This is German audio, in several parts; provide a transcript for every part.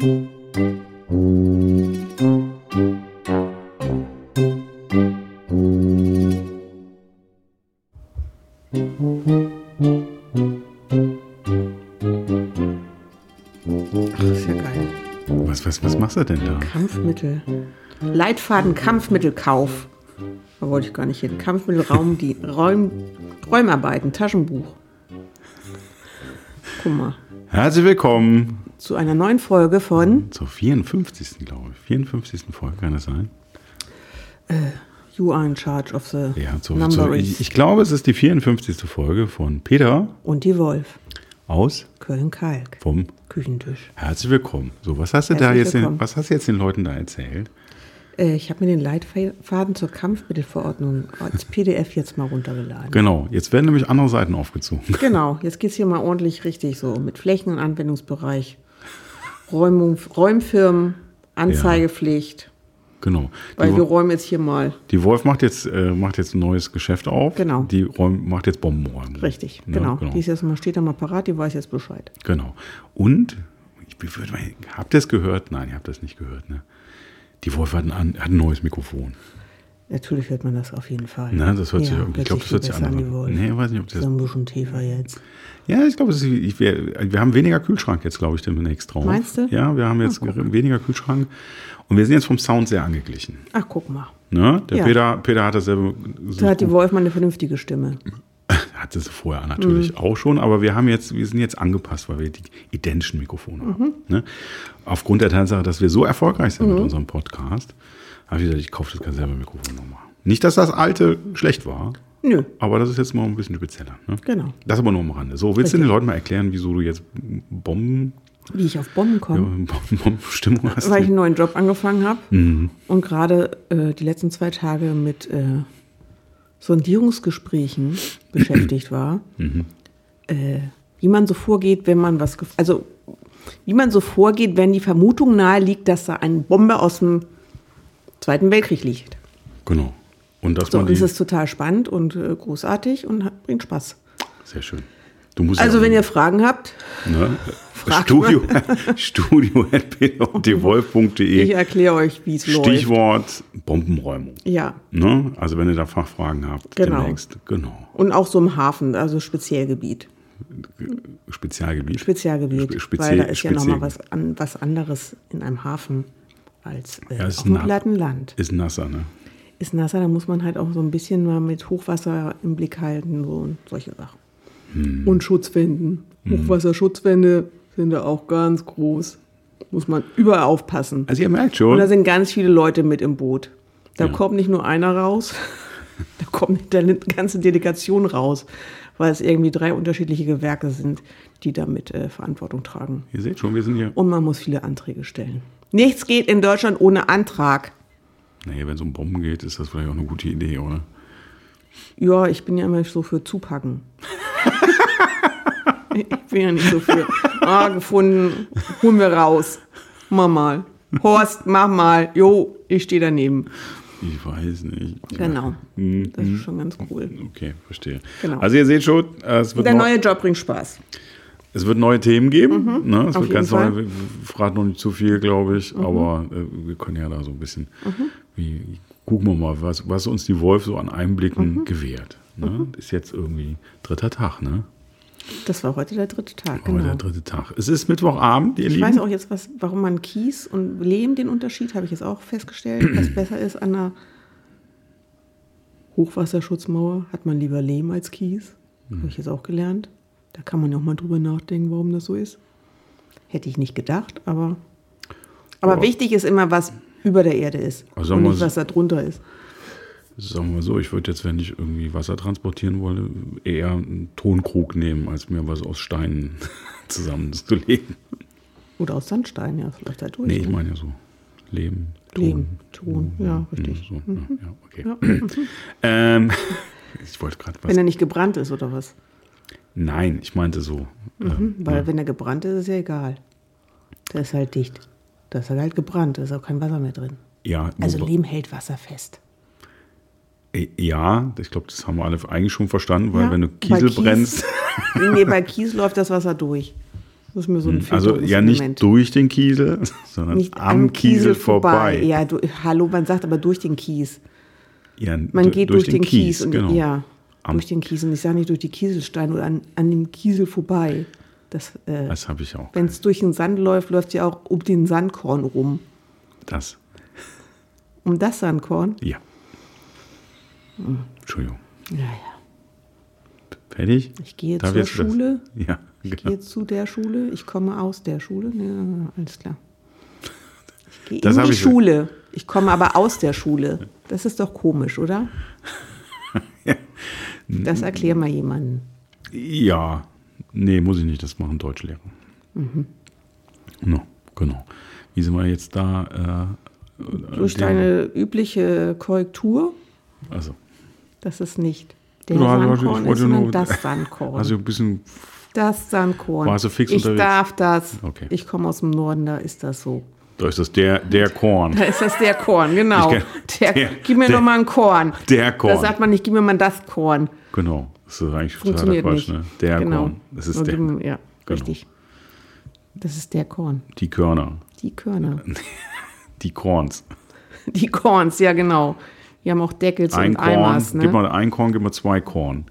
Was, was, was machst du denn da? Kampfmittel. Leitfaden Kampfmittelkauf. Da wollte ich gar nicht hin. Kampfmittelraum, die Räum, Räumarbeiten, Taschenbuch. Guck mal. Herzlich willkommen Zu einer neuen Folge von zur 54. glaube ich. 54. Folge kann das sein? You Are in Charge of the Ja, so, is. ich, ich glaube, es ist die 54. Folge von Peter Und die Wolf. aus Köln-Kalk. vom Küchentisch. Herzlich willkommen. So, was hast du da Herzlich jetzt den, was hast du jetzt den Leuten da erzählt? Äh, ich habe mir den Leitfaden zur Kampfmittelverordnung als PDF jetzt mal runtergeladen. Genau, jetzt werden nämlich andere Seiten aufgezogen. Genau, jetzt geht's hier mal ordentlich richtig so mit Flächen- und Anwendungsbereich, Räumung, Räumfirmen, Anzeigepflicht. Genau. Weil Die, wir räumen jetzt hier mal. die Wolf macht jetzt, äh, macht jetzt ein neues Geschäft auf. Genau. Die räum, macht jetzt Bombenräume. Richtig, Ne, genau. genau. Die ist jetzt mal, steht da mal parat, die weiß jetzt Bescheid. Genau. Und, ich würde mal, habt ihr es gehört? Nein, ihr habt das nicht gehört, ne? Die Wolf hat ein, hat ein neues Mikrofon. Natürlich hört man das auf jeden Fall. Ne, das hört sich ja, irgendwie, ich glaube, das hört sich besser an. Nee, ich weiß nicht, ob das. So ein bisschen tiefer jetzt. Ja, ich glaube, wir, wir haben weniger Kühlschrank jetzt, glaube ich, demnächst drauf. Meinst du? Ja, wir haben jetzt weniger Kühlschrank. Und wir sind jetzt vom Sound sehr angeglichen. Ach, guck mal. Ne? Der Ja. Peter, Peter hat dasselbe. Da hat die Wolf mal eine vernünftige Stimme. Hatte sie vorher natürlich auch schon, aber wir haben jetzt, wir sind jetzt angepasst, weil wir die identischen Mikrofone haben. Ne? Aufgrund der Tatsache, dass wir so erfolgreich sind mit unserem Podcast, habe ich gesagt, ich kaufe das ganze Mikrofon nochmal. Nicht, dass das alte schlecht war, Nö, aber das ist jetzt mal ein bisschen spezieller. Ne? genau. Das aber nur am Rande. So, willst du den Leuten mal erklären, wieso du jetzt Bomben, Wie ich auf Bomben komme. ja, Bombenstimmung hast? weil ich einen neuen Job angefangen habe Mhm. und gerade äh, die letzten zwei Tage mit äh, Sondierungsgesprächen beschäftigt war, Mhm. äh, wie man so vorgeht, wenn man was, also wie man so vorgeht, wenn die Vermutung nahe liegt, dass da eine Bombe aus dem Zweiten Weltkrieg liegt. Genau. Und dass So, man die, ist total spannend und äh, großartig und hat, bringt Spaß. sehr schön. Also ja, wenn ihr Fragen habt, ne, fragt Studio, Studio und die ich erkläre euch, wie es läuft. Stichwort Bombenräumung. Ja, Ne? Also wenn ihr da Fachfragen habt, Genau. demnächst. Genau. und auch so im Hafen, also Speziellgebiet. Spezialgebiet. Spezialgebiet, Spe- weil da ist ja nochmal was, an, was anderes in einem Hafen als äh, Ja, auf dem platten Land. Ist nasser, ne? Ist nasser, da muss man halt auch so ein bisschen mal mit Hochwasser im Blick halten so und solche Sachen. Hm. Und Schutzwänden. Hochwasserschutzwände sind da auch ganz groß. Muss man überall aufpassen. Also ihr merkt Und da schon, sind ganz viele Leute mit im Boot. Da Ja. kommt nicht nur einer raus, da kommt eine ganze Delegation raus, weil es irgendwie drei unterschiedliche Gewerke sind, die damit äh, Verantwortung tragen. ihr seht schon, wir sind hier. Und man muss viele Anträge stellen. Nichts geht in Deutschland ohne Antrag. Naja, wenn es um Bomben geht, ist das vielleicht auch eine gute Idee, oder? Ja, ich bin ja immer so für zupacken. ich bin ja nicht so für, ah, gefunden, holen wir raus. Mach mal. Horst, mach mal. Jo, ich stehe daneben. Ich weiß nicht. Genau. Das ist schon ganz cool. Okay, verstehe. Genau. Also ihr seht schon, es wird, Der neu, neue Job bringt Spaß. Es wird neue Themen geben. Ne? Es auf wird jeden ganz Fall. neu. Wir wir verraten noch nicht zu viel, glaube ich. Aber äh, wir können ja da so ein bisschen, wie, gucken wir mal, was, was uns die Wolf so an Einblicken gewährt. Ne? Ist jetzt irgendwie dritter Tag, ne? Das war heute der dritte Tag, Heute genau. der dritte Tag. Es ist Mittwochabend, ihr Ich Lieben. weiß auch jetzt, was, warum man Kies und Lehm den Unterschied, habe ich jetzt auch festgestellt, was besser ist an einer Hochwasserschutzmauer. Hat man lieber Lehm als Kies. Habe ich jetzt auch gelernt. Da kann man ja auch mal drüber nachdenken, warum das so ist. Hätte ich nicht gedacht, aber. Aber Aber- wichtig ist immer, was über der Erde ist. Also und nicht, was da drunter ist. Sagen wir so, ich würde jetzt, wenn ich irgendwie Wasser transportieren wollte, eher einen Tonkrug nehmen, als mir was aus Steinen zusammenzulegen. Oder aus Sandstein, ja, läuft da durch. Nee, ich ne? meine ja so. Lehm, Ton. Lehm, Ton, ja, richtig. So, ja, ja, okay. ähm, ich wollte gerade was. Wenn er nicht gebrannt ist oder was? Nein, ich meinte so. Mhm, weil wenn er gebrannt ist, ist ja egal. Der ist halt dicht. Da ist er halt gebrannt, da ist auch kein Wasser mehr drin. Ja, Also Lehm hält Wasser fest. äh, ja, ich glaube, das haben wir alle eigentlich schon verstanden, weil Ja, wenn du Kiesel Kies- brennst, nee, bei Kies läuft das Wasser durch. Das ist mir so ein Also ja nicht durch den Kiesel, sondern Nicht am Kiesel, vorbei. Ja, du, hallo, man sagt aber durch den Kies. Ja, Man geht durch, den, Kies. und, genau. Ja, Am- durch den Kies. Und ich sage nicht durch die Kieselsteine oder an, an dem Kiesel vorbei. Das, äh, Das habe ich auch. Wenn es durch den Sand läuft, läuft ja auch um den Sandkorn rum. Das, Um das Sandkorn? ja. Entschuldigung. Ja, ja. Fertig? Ich gehe Darf zur jetzt das- Schule. Ja, Ich genau. gehe zu der Schule. Ich komme aus der Schule. Ja, alles klar. Ich gehe in die ich- Schule. Ich komme aber aus der Schule. Das ist doch komisch, oder? Das erklär mal jemanden. Ja, nee, muss ich nicht, das machen Deutschlehrer. Mhm. No, genau. Wie sind wir jetzt da? Äh, Durch deine übliche Korrektur, Also, das ist nicht der Ja, ich Sandkorn, ist, sondern nur- das Sandkorn. also ein bisschen, das Sandkorn. Warst du fix ich unterwegs? darf das. Okay. Ich komme aus dem Norden, da ist das so. Da ist das der, der Korn. Da ist das der Korn, genau. Ich Der, kenn- der- gib mir der- doch mal ein Korn. Der Da Korn. sagt man nicht, gib mir mal das Korn. Genau, das ist eigentlich Funktioniert Quatsch, nicht. ne? Der genau. Korn. Das ist Nur der, mir- Ja, Genau. richtig. Das ist der Korn. die Körner, Die Körner. die Korns. Die Korns, ja genau. Die haben auch Deckels Ein und Korn, Eimers. Ne? gib mal ein Korn, gib mal zwei Korn.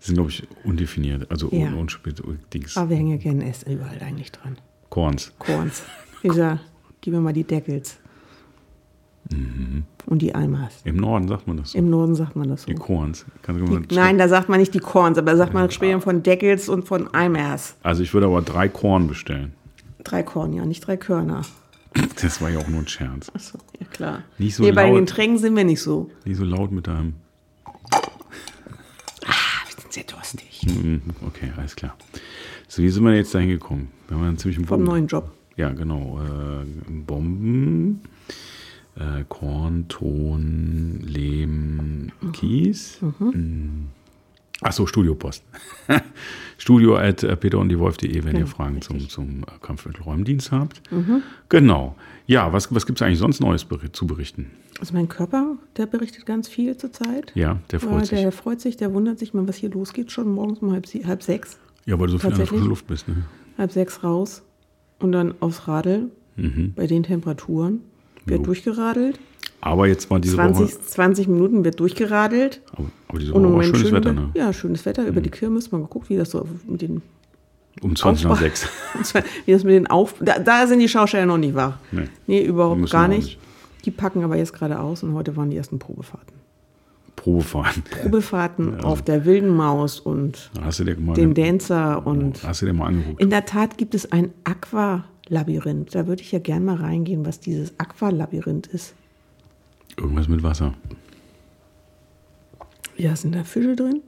Die sind, glaube ich, undefiniert, also Ja. un, unspät, Dings. Aber wir hängen ja gerne S überall eigentlich dran. Korns. Korns. Dieser, gib mir mal die Deckels. Mhm. Und die Eimers. Im Norden sagt man das so. Im Norden sagt man das so. Die Korns. Kannst du mal Die, nein, da sagt man nicht die Korns, aber da sagt man später von Deckels und von Eimers. Also ich würde aber drei Korn bestellen. Drei Korn, ja, nicht drei Körner. Das war ja auch nur ein Scherz. Achso, ja klar. Nicht so nee, bei den laut. Getränken sind wir nicht so. Nicht so laut mit deinem. Ah, wir sind sehr durstig. Mhm, Okay, alles klar. So, wie sind wir jetzt da hingekommen? Wir haben einen ziemlichen Vom Bogen. neuen Job. Ja, genau. Äh, Bomben, äh, Korn, Ton, Lehm, Kies. Mhm. Achso, Studiopost. Studio at äh, peter und die Wolf.de, wenn ihr Genau, Fragen zum, richtig. zum äh, Kampfmittelräumdienst habt. Genau. Ja, was, was gibt es eigentlich sonst Neues zu berichten? Also mein Körper, der berichtet ganz viel zurzeit. Ja, der Ja, freut sich. der freut sich, der wundert sich mal, was hier losgeht, schon morgens um halb, halb sechs. Ja, weil du so viel an der frischen Luft bist. Ne? Halb sechs raus und dann aufs Radl bei den Temperaturen. Wird Mhm. Jo. durchgeradelt. Aber jetzt war diese 20, Woche. 20 Minuten wird durchgeradelt. Aber, aber diese Und Woche im war schönes schön Wetter, über- ne? Ja, schönes Wetter. Über die Kirmes mal geguckt, wie das so mit den Um 20 nach Aufbau- 6. wie das mit den Auf da, da sind die Schausteller noch nicht wach. Nee. Nee, überhaupt gar nicht. nicht. Die packen aber jetzt gerade aus und heute waren die ersten Probefahrten. Probefahren. Probefahrten auf der wilden Maus und dem Dancer und hast du dir mal angeguckt? in der Tat gibt es ein Aqualabyrinth. Da würde ich ja gern mal reingehen, was dieses Aqualabyrinth ist. Irgendwas mit Wasser. Ja, sind da Fische drin?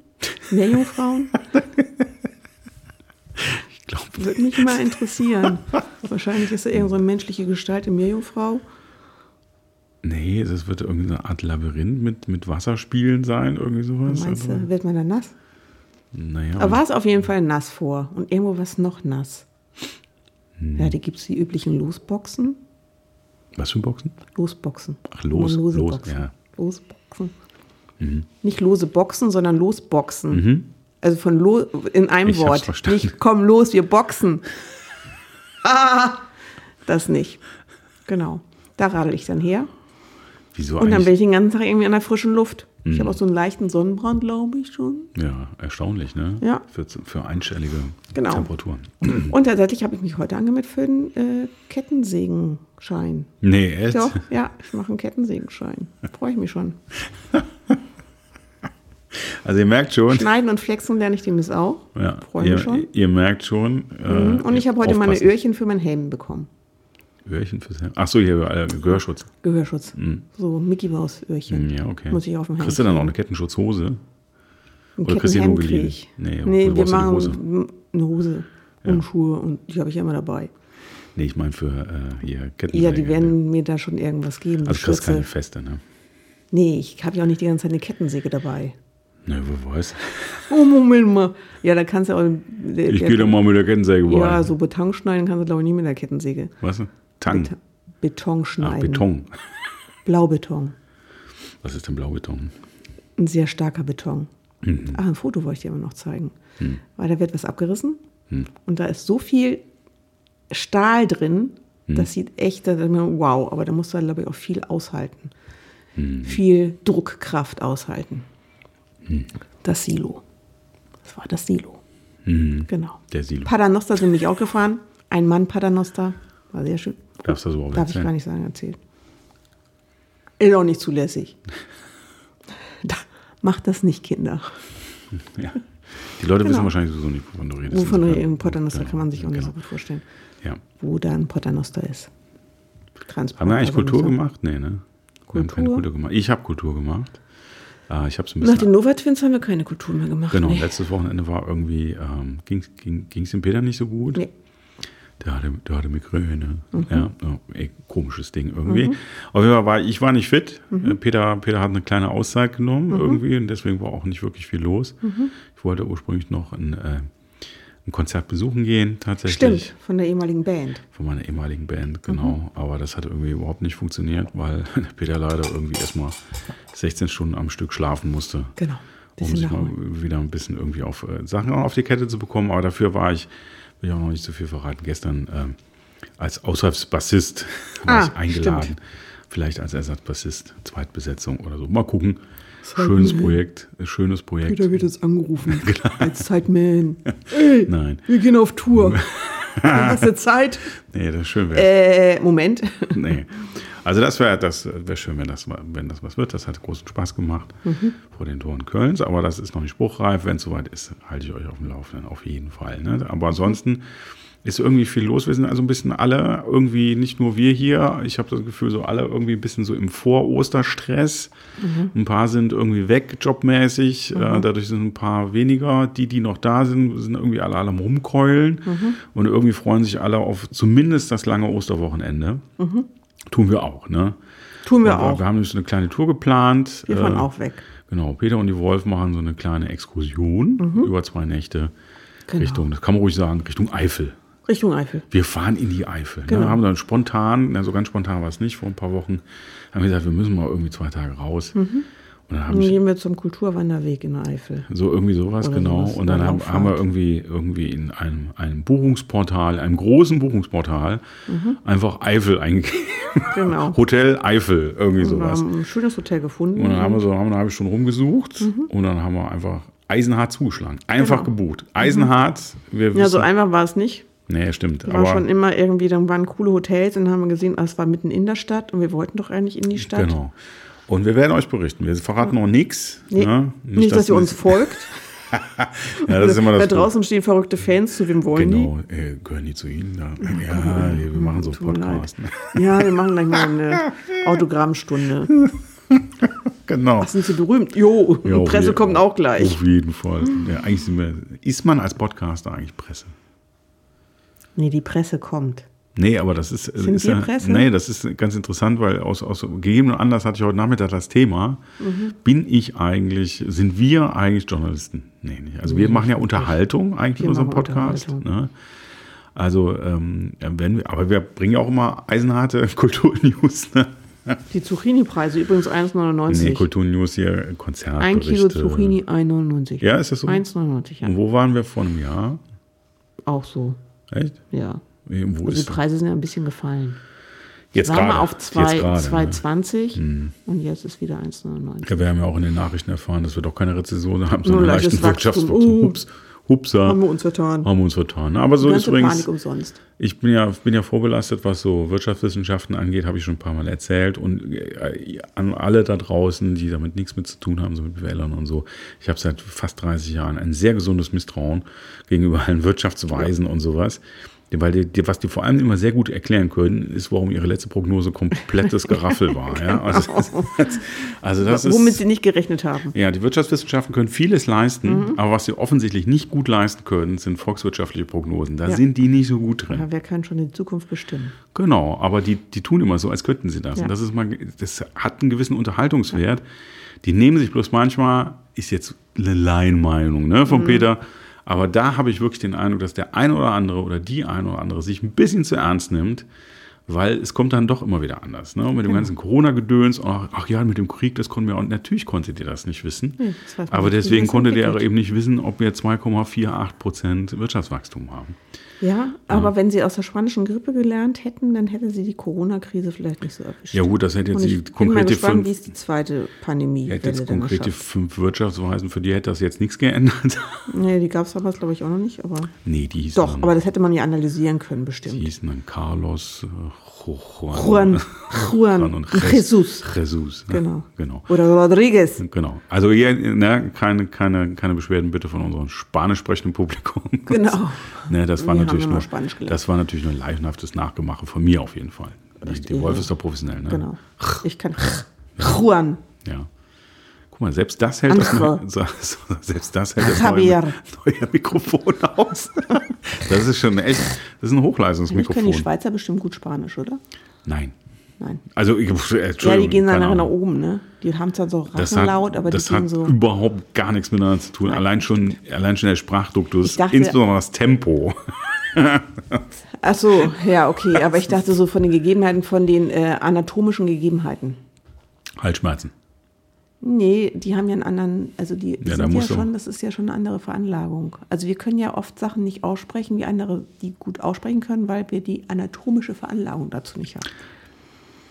Meerjungfrauen? Ich glaube, Würde mich mal interessieren. Wahrscheinlich ist da irgendeine menschliche Gestalt in Meerjungfrau. Nee, das wird irgendeine Art Labyrinth mit, mit Wasserspielen sein, irgendwie sowas. Meinst du, wird man da nass? naja, Aber war es auf jeden Fall nass vor. Und irgendwo was noch nass. Hm. Ja, da gibt es die üblichen Losboxen. was für Boxen? Losboxen. Ach, los, lose los, Boxen. ja. Losboxen. Nicht lose Boxen, sondern Losboxen. Mhm. Also von lo in einem Ich Wort. verstanden. Nicht komm los, wir boxen. ah, das nicht. Genau. Da radel ich dann her. Wieso Und dann bin ich den ganzen Tag irgendwie an der frischen Luft. Ich Mhm. habe auch so einen leichten Sonnenbrand, glaube ich schon. Ja, erstaunlich, ne? Ja. Für, für einstellige Genau. Temperaturen. Und tatsächlich habe ich mich heute angemeldet für den äh, Kettensägenschein. Nee, echt? Doch, ja, ich mache einen Kettensägenschein. Freue ich mich schon. Also ihr merkt schon, Schneiden und flexen lerne ich demnächst auch. ja, Freue mich ihr, schon. ihr merkt schon. äh, Mhm. Und ich habe heute meine. Öhrchen für meinen Helm bekommen. Öhrchen fürs Helm. Ach so, hier äh, Gehörschutz. Gehörschutz. So Mickey Maus Öhrchen. Ja, okay. Muss ich auf dem Helm. Kriegst du dann auch eine Kettenschutzhose? Ein oder kriegst du nur geliehen? Nee, Nee, wir ja machen Hose. eine Hose und Schuhe und die habe ich ja immer dabei. Nee, ich meine für äh, hier Kettensäge. Ja, die werden mir da schon irgendwas geben. Also du kriegst keine feste, ne? Nee, ich habe ja auch nicht die ganze Zeit eine Kettensäge dabei. Ne, wo weiß. Oh, Moment mal. Ja, da kannst du auch. Der, Ich gehe da mal mit der Kettensäge vorbei. Ja, so Beton schneiden kannst du, glaube ich, nie mit der Kettensäge. Was? Tang. Bet Beton Ach, schneiden. Beton. Blaubeton. Was ist denn Blaubeton? Ein sehr starker Beton. Mhm. Ach, ein Foto wollte ich dir aber noch zeigen. Weil da wird was abgerissen Und da ist so viel Stahl drin, das sieht echt, wow, aber da musst du, glaube ich, auch viel aushalten. Viel Druckkraft aushalten. Das Silo. Das war das Silo. Genau. Der Silo. Paternoster sind mich auch gefahren. Ein Mann Paternoster. War sehr schön. Darfst du das überhaupt Darf ich erzählen? gar nicht sagen, erzählt. Ist auch nicht zulässig. Da, macht das nicht, Kinder. Ja. Die Leute wissen Genau. wahrscheinlich sowieso nicht, wovon du redest. Wovon du im Paternoster Genau, kann man sich auch nicht genau. so gut vorstellen. Ja. Wo da ein Paternoster ist. Transport. Haben wir eigentlich Kultur Paternoster. gemacht? Nee, ne? Wir haben keine Kultur? Kultur gemacht. Ich habe Kultur gemacht. Äh, ich ein Nach bisschen. den Nova Twins haben wir keine Kultur mehr gemacht. Genau, Nee. letztes Wochenende war irgendwie, ähm, ging es dem Peter nicht so gut. Nee. Der hatte, der hatte Migräne. Mhm. Ja, ey, komisches Ding irgendwie. Auf jeden Fall war ich war nicht fit. Mhm. Äh, Peter, Peter hat eine kleine Auszeit genommen irgendwie und deswegen war auch nicht wirklich viel los. Mhm. Ich wollte ursprünglich noch ein, äh, ein Konzert besuchen gehen, tatsächlich. Stimmt, von der ehemaligen Band. Von meiner ehemaligen Band, Mhm. genau. Aber das hat irgendwie überhaupt nicht funktioniert, weil Peter leider irgendwie erstmal 16 Stunden am Stück schlafen musste Genau. um sich mal wieder ein bisschen irgendwie auf äh, Sachen auf die Kette zu bekommen. Aber dafür war ich, will ich auch noch nicht so viel verraten, gestern ähm, als Aushilfsbassist war Ah, ich eingeladen. stimmt. Vielleicht als Ersatzbassist, Zweitbesetzung oder so. Mal gucken. Schönes Projekt, äh, schönes Projekt. Peter wird jetzt angerufen. Als Zeitman. Nein, Wir gehen auf Tour. Hast du Zeit? nee, das ist schön. Äh, Moment. Nee. Also das wäre das wär schön, wenn das, wenn das was wird. Das hat großen Spaß gemacht vor den Toren Kölns. Aber das ist noch nicht spruchreif. Wenn es soweit ist, halte ich euch auf dem Laufenden, auf jeden Fall. Ne? Aber ansonsten ist irgendwie viel los. Wir sind also ein bisschen alle irgendwie, nicht nur wir hier, ich habe das Gefühl, so alle irgendwie ein bisschen so im Vor-Osterstress. Ein paar sind irgendwie weg, jobmäßig. Äh, dadurch sind ein paar weniger. Die, die noch da sind, sind irgendwie alle, alle am Rumkeulen. Und irgendwie freuen sich alle auf zumindest das lange Osterwochenende. Tun wir auch, ne? Tun wir Aber auch. Wir haben jetzt eine kleine Tour geplant. Wir fahren Äh, auch weg. Genau, Peter und die Wolf machen so eine kleine Exkursion über zwei Nächte Mhm. Genau. Richtung, das kann man ruhig sagen, Richtung Eifel. Richtung Eifel. Wir fahren in die Eifel. Genau. Ne? Haben dann spontan, so ganz spontan war es nicht, vor ein paar Wochen, haben wir gesagt, wir müssen mal irgendwie zwei Tage raus. Mhm. Und dann Dann ich gehen wir zum Kulturwanderweg in der Eifel. so irgendwie sowas, Oder genau. sowas, und dann haben, haben wir irgendwie, irgendwie in einem, einem Buchungsportal, einem großen Buchungsportal, einfach Eifel eingegeben. Mhm. Genau. Hotel Eifel, irgendwie Wir sowas. haben ein schönes Hotel gefunden. Und dann haben wir so haben wir eine halbe Stunde rumgesucht und dann haben wir einfach eisenhart zugeschlagen. Einfach Genau. gebucht. Eisenhart. Wir ja, so wissen- einfach war es nicht. Nee, stimmt. War schon Aber immer irgendwie, dann waren coole Hotels und dann haben wir gesehen, ah, es war mitten in der Stadt und wir wollten doch eigentlich in die Stadt. genau. Und wir werden euch berichten. Wir verraten noch nichts. Nee, ne? nicht, dass, ihr uns folgt. Ja, das ist immer das da draußen stehen verrückte Fans, zu wem wollen Genau, äh, gehören die zu Ihnen? Ja, ja wir machen so. Ne? die? Ja, wir machen gleich mal eine Autogrammstunde. Genau. Sind sie berühmt? Jo, auf Presse kommt auch gleich. Auf jeden Fall. Ja, eigentlich wir, ist man als Podcaster eigentlich Presse? Nee, die Presse kommt. Nee, aber das ist, Sind ist ja? Nee, das ist ganz interessant, weil aus, aus gegebenem Anlass hatte ich heute Nachmittag das Thema. Mhm. Bin ich eigentlich, sind wir eigentlich Journalisten? Nee, nicht. Also wir machen ja Unterhaltung eigentlich in unserem Podcast. Ne? Also, ähm, wenn wir, aber wir bringen ja auch immer eisenharte Kulturnews. Ne? Die Zucchini-Preise übrigens 1,99. Nee, Kulturnews hier, Konzertberichte. Ein Kilo Zucchini 1,99. Ja, ist das so? 1,99, ja. Und wo waren wir vor einem Jahr? Auch so, Echt? ja. Wo Also die Preise sind ja ein bisschen gefallen. jetzt Waren wir gerade? auf Jetzt 2 gerade, ne? 2,20 und jetzt ist wieder 1,99. Ja, wir haben ja auch in den Nachrichten erfahren, dass wir doch keine Rezession haben, sondern leichtes leichten Wachstum. Wirtschaftswachstum. Oh. Hups, hupsa, Haben wir uns vertan. haben wir uns vertan. Aber so ist übrigens, Panik umsonst. ich bin ja, bin ja vorbelastet, was so Wirtschaftswissenschaften angeht, habe ich schon ein paar Mal erzählt. Und äh, an alle da draußen, die damit nichts mit zu tun haben, so mit Wählern und so, ich habe seit fast 30 Jahren ein sehr gesundes Misstrauen gegenüber allen Wirtschaftsweisen und sowas. Weil die, die, was die vor allem immer sehr gut erklären können, ist, warum ihre letzte Prognose komplettes Geraffel war. Ja? Also, also das ist, Womit sie nicht gerechnet haben. ja, die Wirtschaftswissenschaften können vieles leisten, aber was sie offensichtlich nicht gut leisten können, sind volkswirtschaftliche Prognosen. Da Ja. sind die nicht so gut drin. Ja, wer kann schon die Zukunft bestimmen? Genau, aber die, die tun immer so, als könnten sie das. Ja. Und das ist mal, das hat einen gewissen Unterhaltungswert. Die nehmen sich bloß manchmal, ist jetzt eine Laienmeinung ne, von Peter, aber da habe ich wirklich den Eindruck, dass der eine oder andere oder die eine oder andere sich ein bisschen zu ernst nimmt weil es kommt dann doch immer wieder anders. Ne? Und mit dem Genau. ganzen Corona-Gedöns, ach, ach ja, mit dem Krieg, das konnten wir auch, natürlich konntet ihr das nicht wissen. Nee, das aber deswegen konntet ihr eben nicht wissen, ob wir 2,48 Prozent Wirtschaftswachstum haben. Ja, aber wenn sie aus der spanischen Grippe gelernt hätten, dann hätte sie die Corona-Krise vielleicht nicht so erwischt. Ja gut, das hätte jetzt die ich bin mal konkrete gespannt, fünf, wie es die zweite Pandemie hätte jetzt konkrete fünf Wirtschaftsweisen, für die hätte das jetzt nichts geändert. Nee, die gab es damals, glaube ich, auch noch nicht. Aber nee, die hießen doch, dann, aber das hätte man ja analysieren können, die bestimmt. hießen dann Carlos, äh, Juan, Juan, Juan und Jesus. Jesus. ne? Genau. Genau. Oder Rodriguez. Genau. Also hier ne, keine, keine, keine Beschwerden bitte von unserem spanisch sprechenden Publikum. Genau. Ne, das war Wir natürlich nur, das war natürlich nur ein leichenhaftes Nachgemache von mir auf jeden Fall. Die, die Wolf ist doch professionell, ne? Genau. Ich kann Juan. Ja. Guck mal, selbst das hält das so- so- selbst das hält das neue, neue Mikrofon aus. Das ist schon echt, das ist ein Ich Hochleistungsmikrofon. können die Schweizer bestimmt gut Spanisch, oder? Nein. Nein. Also, ich, Entschuldigung. Ja, die gehen dann nachher nach oben, ne? Die haben zwar so Das hat, Rassenlaut, aber die das hat so. überhaupt gar nichts miteinander zu tun. Allein schon, allein schon der Sprachduktus, dachte- insbesondere das Tempo. Ach so, ja, okay. Aber ich dachte so von den Gegebenheiten, von den äh, anatomischen Gegebenheiten. Halsschmerzen. Nee, die haben ja einen anderen, also die Ja, sind ja schon, das ist ja schon eine andere Veranlagung. Also wir können ja oft Sachen nicht aussprechen, wie andere die gut aussprechen können, weil wir die anatomische Veranlagung dazu nicht haben.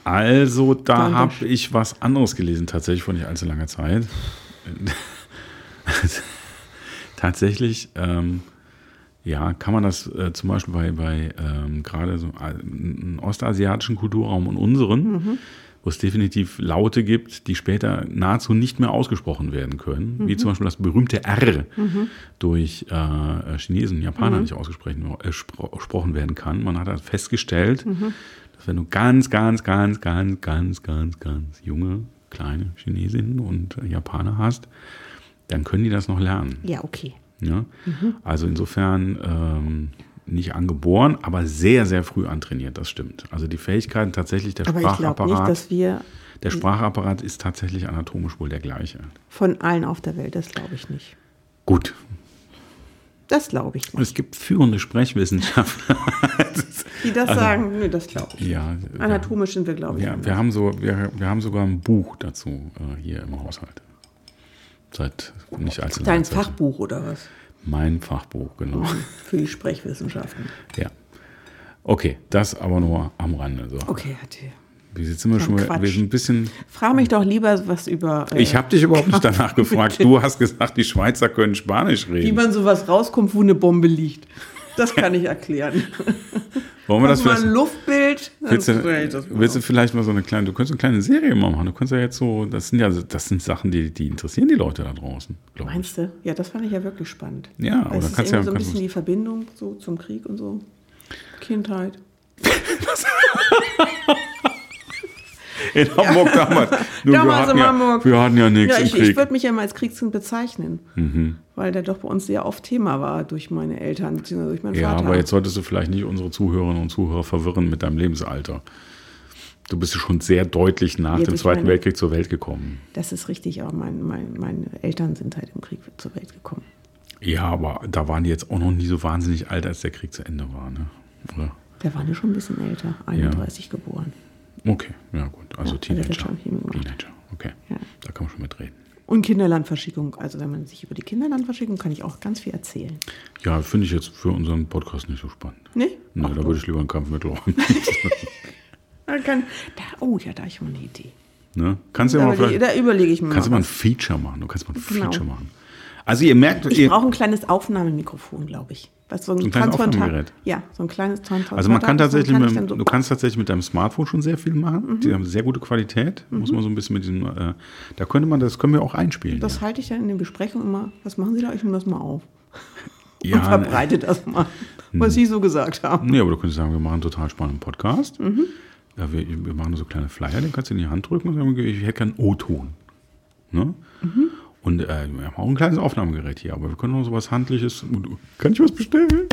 Also, da habe ich was anderes gelesen, tatsächlich vor nicht allzu langer Zeit. tatsächlich, ähm, ja, kann man das äh, zum Beispiel bei, bei ähm, gerade so äh, einem ostasiatischen Kulturraum und unseren, wo es definitiv Laute gibt, die später nahezu nicht mehr ausgesprochen werden können, wie zum Beispiel das berühmte R durch äh, Chinesen und Japaner nicht ausgesprochen äh, werden kann. Man hat halt festgestellt, dass wenn du ganz, ganz, ganz, ganz, ganz, ganz, ganz junge, kleine Chinesinnen und Japaner hast, dann können die das noch lernen. Ja, okay. Ja? Also insofern ähm, nicht angeboren, aber sehr, sehr früh antrainiert, das stimmt. Also die Fähigkeiten tatsächlich der Aber ich glaube nicht, Sprachapparat, dass wir der Sprachapparat ist tatsächlich anatomisch wohl der gleiche. von allen auf der Welt, das glaube ich nicht. Gut, Das glaube ich nicht. es gibt führende Sprechwissenschaftler. Die das sagen, nö, das glaube ich. ja, Anatomisch sind wir, glaube ich. ja, wir, haben so, wir, wir haben sogar ein Buch dazu äh, hier im Haushalt. Seit nicht allzu langer Dein Zeit. Fachbuch oder was? Mein Fachbuch, genau. Für die Sprechwissenschaften. Ja. Okay, das aber nur am Rande. So. Okay, hatte. Wir sind wir schon mal, wir sind ein bisschen. Frag mich doch lieber was über. äh, Ich habe dich überhaupt nicht danach gefragt. Du hast gesagt, die Schweizer können Spanisch Wie reden. man sowas rauskommt, wo eine Bombe liegt. Das kann ich erklären. Wollen wir das Guck mal ein vielleicht? Luftbild. Willst du, willst du vielleicht mal so eine kleine, du könntest eine kleine Serie mal machen. Du kannst ja jetzt so, das sind ja, das sind Sachen, die, die interessieren die Leute da draußen. Meinst du? Ja, das fand ich ja wirklich spannend. Ja, aber ist kannst ja, so ein bisschen die Verbindung so zum Krieg und so. Kindheit. in Hamburg damals. Nur wir, Damals hatten in ja, Hamburg. wir hatten ja nichts Ja, ich, ich. Mhm. würde mich ja mal als Kriegskind bezeichnen. Weil der doch bei uns sehr oft Thema war durch meine Eltern, beziehungsweise durch meinen Ja, Vater. aber jetzt solltest du vielleicht nicht unsere Zuhörerinnen und Zuhörer verwirren mit deinem Lebensalter. Du bist ja schon sehr deutlich nach Ja, dem Zweiten meine- Weltkrieg zur Welt gekommen. Das ist richtig, aber mein, mein, meine Eltern sind halt im Krieg zur Welt gekommen. Ja, aber da waren die jetzt auch noch nie so wahnsinnig alt, als der Krieg zu Ende war, ne? Oder? Der war ja schon ein bisschen älter, 31 geboren. Okay, ja gut. Also Ja, hat Teenager. Teenager, okay. Ja. Da kann man schon mitreden. Und Kinderlandverschickung. Also wenn man sich über die Kinderlandverschickung kann ich auch ganz viel erzählen. Ja, finde ich jetzt für unseren Podcast nicht so spannend. Nee? Nee, da würde ich lieber einen Kampfmittel räumen. Kann, da, oh ja, da habe ich mal eine Idee. ne? Kannst du ja Da, mal überlege, vielleicht, da überlege ich mir kannst du mal. ein. Feature machen. Du kannst mal ein Genau. Feature machen. Also ihr merkt, Ich brauche ein kleines Aufnahmemikrofon, glaube ich. Was, so ein, ein kleines Aufnahmegerät? Ja, so ein kleines Transplantat. Also man kann tatsächlich, kann mit, so- du kannst tatsächlich mit deinem Smartphone schon sehr viel machen. Mhm. Die haben sehr gute Qualität. Muss man so ein bisschen mit diesem, äh, da könnte man, das können wir auch einspielen. Das halte ich dann in den Besprechungen immer. Was machen Sie da? Ich nehme das mal auf. ja, und verbreite das mal, was Sie so gesagt haben. Nee, aber du könntest sagen, wir machen einen total spannenden Podcast. Mhm. Ja, wir, wir machen so kleine Flyer, den kannst du in die Hand drücken und sagen, ich hätte gerne O-Ton. Ne? Mhm. Und äh, wir haben auch ein kleines Aufnahmegerät hier, aber wir können auch sowas Handliches. Kann ich was bestellen?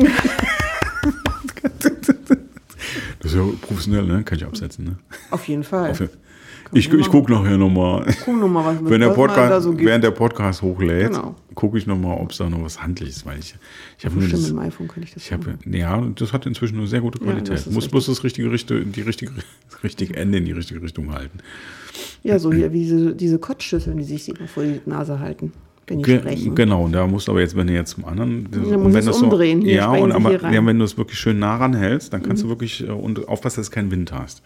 das ist ja professionell, ne? Kann ich absetzen, ne? Auf jeden Fall. Auf, ich, ich gucke nachher nochmal. Guck noch mal, was Wenn der was Podcast, da so während der Podcast hochlädt, Genau. gucke ich nochmal, ob es da noch was Handliches weil ich, ich habe nur Stimmt, das, mit dem iPhone könnte ich das ich habe, machen. ja, das hat inzwischen eine sehr gute Ja, Qualität. ist Muss bloß das richtige, die richtige, das richtige Ende in die richtige Richtung halten. Ja, so hier wie diese, diese Kotzschüsseln, die sich immer vor die Nase halten, wenn die Ge sprechen. genau, da musst du aber jetzt, wenn du jetzt zum anderen. muss und es wenn das umdrehen. Hier ja, und aber. Mhm. ja, wenn du es wirklich schön nah ranhältst, dann kannst du wirklich äh, und aufpassen, dass du keinen Wind hast.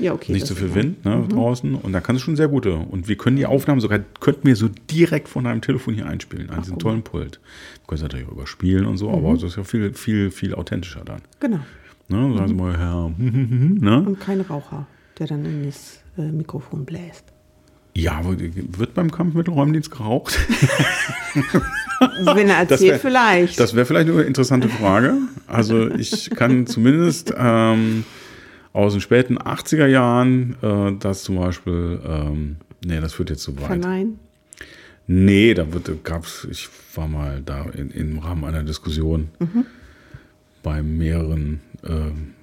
Ja, okay. Nicht so viel ja- Wind ne, draußen. Und da kannst du schon sehr gute. Und wir können die Aufnahmen sogar, könnten wir so direkt von deinem Telefon hier einspielen, an diesem tollen Pult. Du kannst natürlich auch überspielen und so, aber das ist ja viel, viel, viel authentischer dann. Genau. Ne? Sagen Sie mal, Herr, ne? Und kein Raucher, der dann in das äh, Mikrofon bläst. Ja, wird beim Kampfmittelräumdienst geraucht? Wenn er Das erzählt, wär- vielleicht. Das wäre vielleicht eine interessante Frage. Also ich kann zumindest ähm, aus den späten 80er Jahren äh, das zum Beispiel, ähm, nee, das führt jetzt zu weit. Verneinen. Nee, da wird, gab's, ich war mal da in, im Rahmen einer Diskussion bei mehreren, ähm,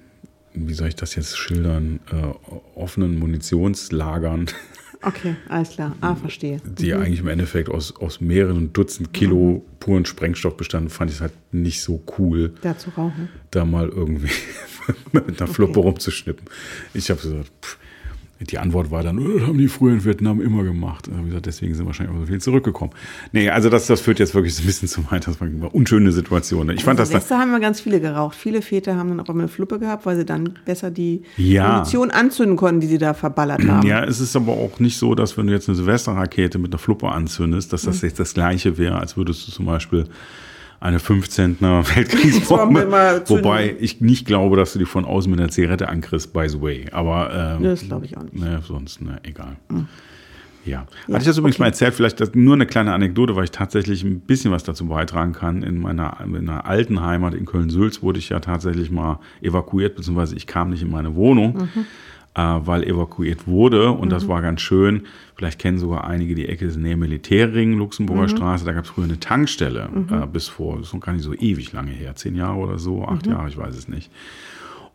wie soll ich das jetzt schildern, äh, offenen Munitionslagern, Okay, alles klar. Ah, verstehe. die eigentlich im Endeffekt aus, aus mehreren Dutzend Kilo puren Sprengstoff bestanden, fand ich es halt nicht so cool, Da zu rauchen. da mal irgendwie mit einer Fluppe rumzuschnippen. Ich habe gesagt, pff, die Antwort war dann, "Oh, das haben die früher in Vietnam immer gemacht. Ich gesagt, deswegen sind wahrscheinlich auch so viel zurückgekommen. Nee, also das, das führt jetzt wirklich so ein bisschen zu weit. Das war eine unschöne Situation. Ich fand das also Silvester haben wir ganz viele geraucht. Viele Väter haben dann auch immer eine Fluppe gehabt, weil sie dann besser die Ja. Munition anzünden konnten, die sie da verballert haben. Ja, es ist aber auch nicht so, dass wenn du jetzt eine Silvesterrakete mit einer Fluppe anzündest, dass Mhm. das jetzt das gleiche wäre, als würdest du zum Beispiel eine 15er Bombe Weltkriegsbombe, wobei ich nicht glaube, dass du die von außen mit einer Zigarette ankriegst, by the way. Aber ähm, Das glaube ich auch nicht. ne, sonst, ne, egal. Ja. Hatte ich das übrigens mal erzählt, vielleicht nur eine kleine Anekdote, weil ich tatsächlich ein bisschen was dazu beitragen kann. In meiner, in meiner alten Heimat in Köln-Sülz wurde ich ja tatsächlich mal evakuiert, beziehungsweise ich kam nicht in meine Wohnung, äh, weil evakuiert wurde und das war ganz schön. Vielleicht kennen sogar einige die Ecke des Nähe Militärring, Luxemburger Straße. Da gab es früher eine Tankstelle, äh, bis vor, das ist noch gar nicht so ewig lange her, zehn Jahre oder so, acht Jahre, ich weiß es nicht.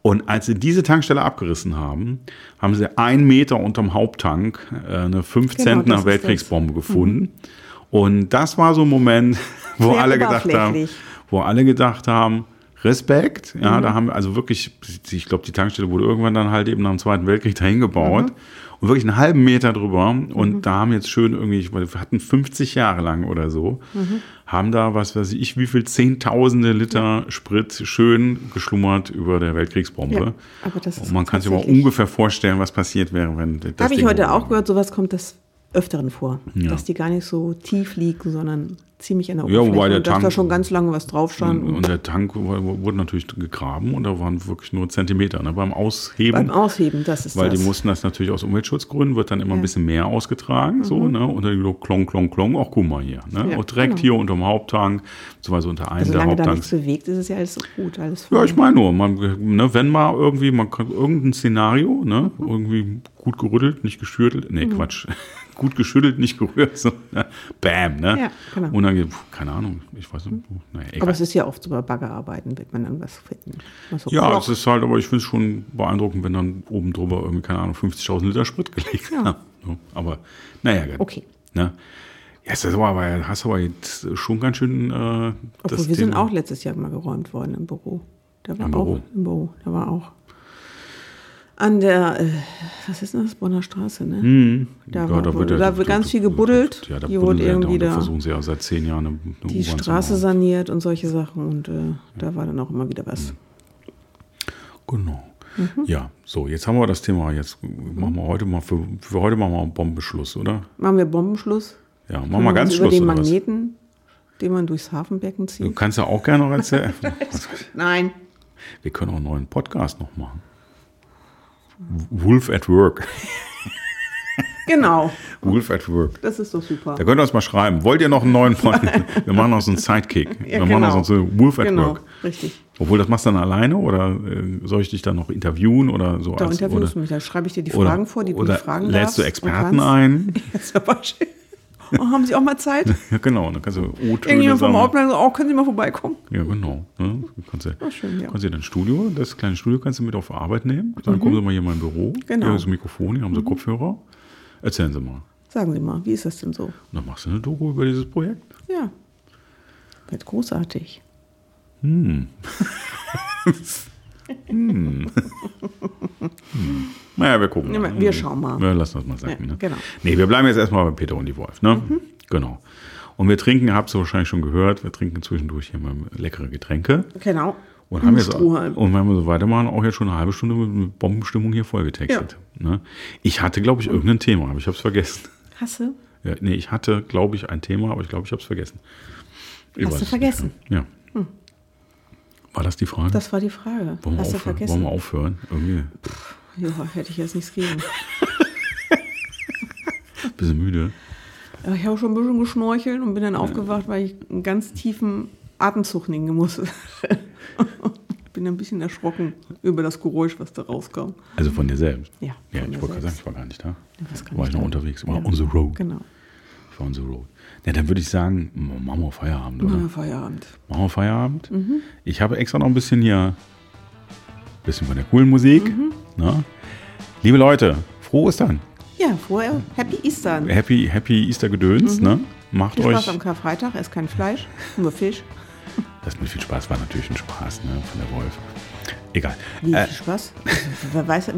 Und als sie diese Tankstelle abgerissen haben, haben sie einen Meter unterm Haupttank äh, eine 5 Genau, Zentner Weltkriegsbombe gefunden. Und das war so ein Moment, wo Sehr alle gedacht haben, wo alle gedacht haben, Respekt, ja, Mhm. da haben wir also wirklich, ich glaube, die Tankstelle wurde irgendwann dann halt eben nach dem Zweiten Weltkrieg dahin gebaut Mhm. und wirklich einen halben Meter drüber und da haben jetzt schön irgendwie, ich wir hatten 50 Jahre lang oder so, Mhm. haben da, was weiß ich, wie viel Zehntausende Liter Sprit schön geschlummert über der Weltkriegsbombe. Ja, aber das ist und man kann sich aber ungefähr vorstellen, was passiert wäre, wenn das Habe ich heute auch gehört, sowas kommt des Öfteren vor. Ja. Dass die gar nicht so tief liegen, sondern ziemlich an der Ja, Oberfläche. wobei der und dass da Tank- schon ganz lange was drauf stand. Und der Tank wurde natürlich gegraben und da waren wirklich nur Zentimeter. Ne? Beim Ausheben beim Ausheben, das ist Weil das. die mussten das natürlich aus Umweltschutzgründen, wird dann immer ein bisschen mehr ausgetragen, so, Mhm. ne? Und dann so klong, klong, klong, auch guck mal hier, ne? Ja, auch direkt genau. hier unterm Haupttank, beziehungsweise unter einem also der solange da nichts Haupttanks. bewegt, ist es ja alles so gut. Alles Ja, ich meine nur, man, ne, wenn mal irgendwie, man kann irgendein Szenario, ne, Mhm. irgendwie gut gerüttelt, nicht geschüttelt, nee, Quatsch, gut geschüttelt, nicht gerührt, so, ne? bam, ne? Ja, genau. Und dann, pf, keine Ahnung, ich weiß nicht, naja. Aber es ist ja oft so bei Baggerarbeiten, wird man dann was finden. Was Ja, Klock- es ist halt, aber ich finde es schon beeindruckend, wenn dann oben drüber irgendwie, keine Ahnung, 50.000 Liter Sprit gelegt Ja. haben. Aber, naja, gut. Okay. Ne? Ja, das ist aber, hast aber jetzt schon ganz schön. Äh, Obwohl wir sind Thema- auch letztes Jahr mal geräumt worden im Büro. Da war Im auch Büro? im Büro. Da war auch an der, äh, was ist denn das, Bonner Straße, ne? Hm. Da, war, da, wird ganz viel gebuddelt. Ja, da Hier wurde ja irgendwie da, da versuchen sie ja seit zehn Jahren eine, eine die Straße saniert und solche Sachen. Und äh, da war dann auch immer wieder was. Genau. Mhm. Ja, so, jetzt haben wir das Thema. Jetzt machen wir heute mal für, für heute machen wir einen Bombenschluss, oder? Machen wir Bombenschluss? Ja, machen wir ganz Über Schluss. den Oder was? Magneten, den man durchs Hafenbecken Du zieht? kannst ja auch gerne noch erzählen. Nein. wir können auch einen neuen Podcast noch machen. Wolf at Work. Genau. Wolf at Work. Das ist doch super. Da könnt ihr uns mal schreiben. Wollt ihr noch einen neuen Podcast? Wir machen noch so einen Sidekick. Ja, Wir machen noch genau. so einen Wolf at Genau, Work. richtig. Obwohl, das machst du dann alleine oder äh, soll ich dich dann noch interviewen oder so? Da als, interviewst oder, du mich, da schreibe ich dir die oder, Fragen vor, die oder du fragen lädst du darfst und Experten kannst. ein? Ja, zum Beispiel. Oh, haben Sie auch mal Zeit? Ja, genau. Dann kannst du O-Töne Irgendjemand vom. Hauptplan sagt, oh, können Sie mal vorbeikommen? Ja, genau. Ne? Du kannst, ja, Oh, schön, ja. kannst ja dein Studio, das kleine Studio kannst du mit auf Arbeit nehmen. Dann kommen Sie mal hier in mein Büro. Genau. Hier ist ein Mikrofon, hier haben Sie Kopfhörer. Erzählen Sie mal. Sagen Sie mal, wie ist das denn so? Und dann machst du eine Doku über dieses Projekt. Ja. Wird großartig. Naja, wir gucken. Ja, mal. wir schauen mal. Ja, lass das mal sagen. Ja, ne? genau. Nee, wir bleiben jetzt erstmal bei Peter und die Wolf. Ne? Mhm. Genau. Und wir trinken, habt ihr wahrscheinlich schon gehört, wir trinken zwischendurch hier mal leckere Getränke. Genau. Und haben jetzt, und wenn wir so weitermachen, auch jetzt schon eine halbe Stunde mit Bombenstimmung hier vollgetextet. Ne? Ich hatte, glaube ich, irgendein Thema, aber ich habe es vergessen. Hasse? Ja, nee, ich hatte, glaube ich, ein Thema, aber ich glaube, ich habe es vergessen. Ich Hast du es vergessen? nicht mehr. War das die Frage? Das war die Frage. wollen, wir Hast du aufhören? vergessen? wollen wir aufhören? Irgendwie Ja, hätte ich jetzt nichts gegen. bisschen müde. Ja, Ich habe schon ein bisschen geschnorchelt und bin dann aufgewacht, weil ich einen ganz tiefen Atemzug nehmen musste. bin ein bisschen erschrocken über das Geräusch, was da rauskam. Also von dir selbst? Ja, Ja, ich wollte gerade sagen, ich war gar nicht da. Ja, kann war ich ich noch da? unterwegs, war Ja. on the road. Genau. Ich war on the road. Ja, dann würde ich sagen, machen wir Feierabend, oder? Na, Feierabend. Machen wir Feierabend. Mhm. Ich habe extra noch ein bisschen hier, bisschen von der coolen Musik. Mhm. Ne? Liebe Leute, frohe Ostern. Ja, vorher Happy Easter. Happy, happy Easter Gedöns. Ne? Macht Mhm. Viel Spaß euch. am Karfreitag, esst kein Fleisch, nur Fisch. Das mit viel Spaß war natürlich ein Spaß ne? von der Wolf. Egal. Wie Äh, viel Spaß? Wer weiß,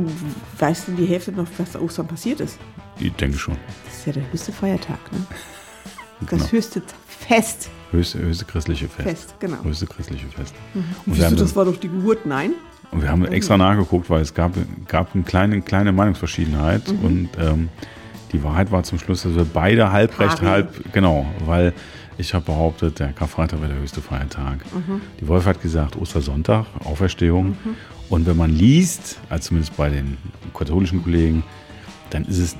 weiß denn die Hälfte noch, was da Ostern passiert ist? ich denke schon. Das ist ja der höchste Feiertag, ne? Das Genau. höchste Fest. Höchste, höchste christliche Fest. Fest, genau. Mhm. Höchste christliche Fest. Und, wir Siehst du, haben, das war doch die Geburt? Nein. und wir haben extra nachgeguckt, weil es gab, gab eine kleine, kleine Meinungsverschiedenheit. Mhm. Und ähm, die Wahrheit war zum Schluss, dass wir beide halb recht, halb, genau, weil ich habe behauptet, der Karfreitag wäre der höchste Feiertag. Mhm. Die Wolf hat gesagt, Ostersonntag, Auferstehung. Und wenn man liest, also zumindest bei den katholischen Kollegen, dann ist es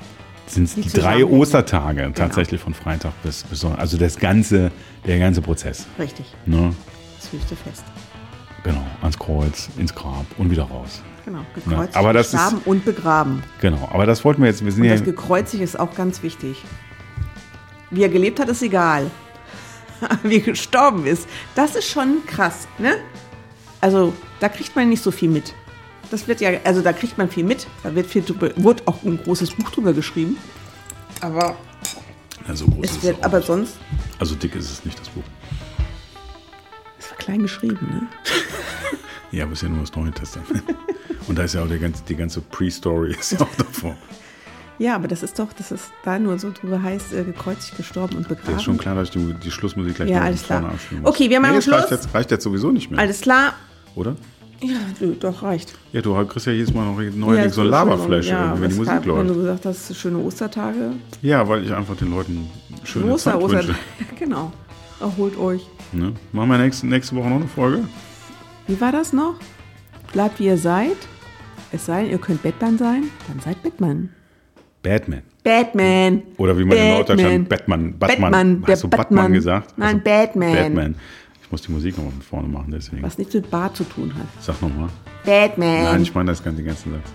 sind es Die die drei. Ostertage tatsächlich von Freitag bis, bis Sonntag. Also das ganze, der ganze Prozess. Richtig. Ne? Das höchste Fest. Genau, ans Kreuz, ins Grab und wieder raus. Genau. Gekreuzt, aber das ist- gestorben und begraben. Genau, aber das wollten wir jetzt, wir sind Und ja, das Gekreuzig ist auch ganz wichtig. Wie er gelebt hat, ist egal. Wie er gestorben ist, das ist schon krass, ne? Also, da kriegt man nicht so viel mit. Das wird ja, also da kriegt man viel mit. Da wird viel drüber, wurde auch ein großes Buch drüber geschrieben. Aber ja, so groß ist es es wird, auch aber nicht. sonst, Also dick ist es nicht, das Buch. es war klein geschrieben, ne? Ja, aber es ist ja nur das Neue Testament. Und da ist ja auch die ganze, die ganze Pre-Story ist ja auch davor. Ja, aber das ist doch, dass es da nur so drüber heißt, äh, gekreuzigt, gestorben und begraben. ist schon klar, dass ich die, die Schlussmusik gleich Ja, alles vorne klar. Okay, wir machen nee, es Schluss. Reicht jetzt, reicht jetzt sowieso nicht mehr, Alles klar. oder? Ja, du, doch, reicht. Ja, du kriegst ja jedes Mal noch neuerdings Ja, so ein Laberflash, ja, wenn die Musik Wenn läuft. du gesagt hast, schöne Ostertage. Ja, weil ich einfach den Leuten schöne Oster, Zeit Oster. wünsche. Genau. Erholt euch. Ne? Machen wir nächste, nächste Woche noch eine Folge? Wie war das noch? Bleibt wie ihr seid. Es sei denn, ihr könnt Batman sein, dann seid Batman. Batman. Batman. Oder wie man in Batman. Norddeutschland Batman. Batman. Batman, Hast du Batman, Batman. gesagt? Nein, Also Batman. Batman. Ich muss die Musik nochmal von vorne machen, deswegen. Was nichts mit Bart zu tun hat. Sag nochmal. Batman. Nein, ich meine das ganze, den ganzen Satz.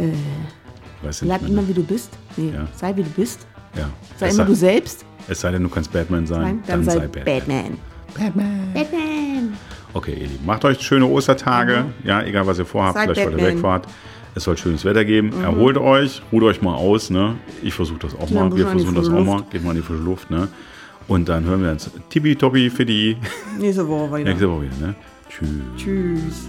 Äh, weißt du Bleib immer wie du bist. Nee, Ja. sei wie du bist. Ja. Sei es, immer sei, du selbst. es sei denn, du kannst Batman sein, Nein, dann, sei Batman. Batman. Batman. Batman. Okay, ihr Lieben, macht euch schöne Ostertage. Ja, egal was ihr vorhabt, Seid vielleicht Batman. wegfahrt. Es soll schönes Wetter geben. Erholt euch, ruht euch mal aus. Ne? Ich versuche das auch mal. Wir versuchen das auch mal. Geht mal in die frische Luft. Ne? Und dann hören wir uns tippitoppi für die Nächste Woche wieder. nächste Woche wieder. Ne? Tschüss. Tschüss.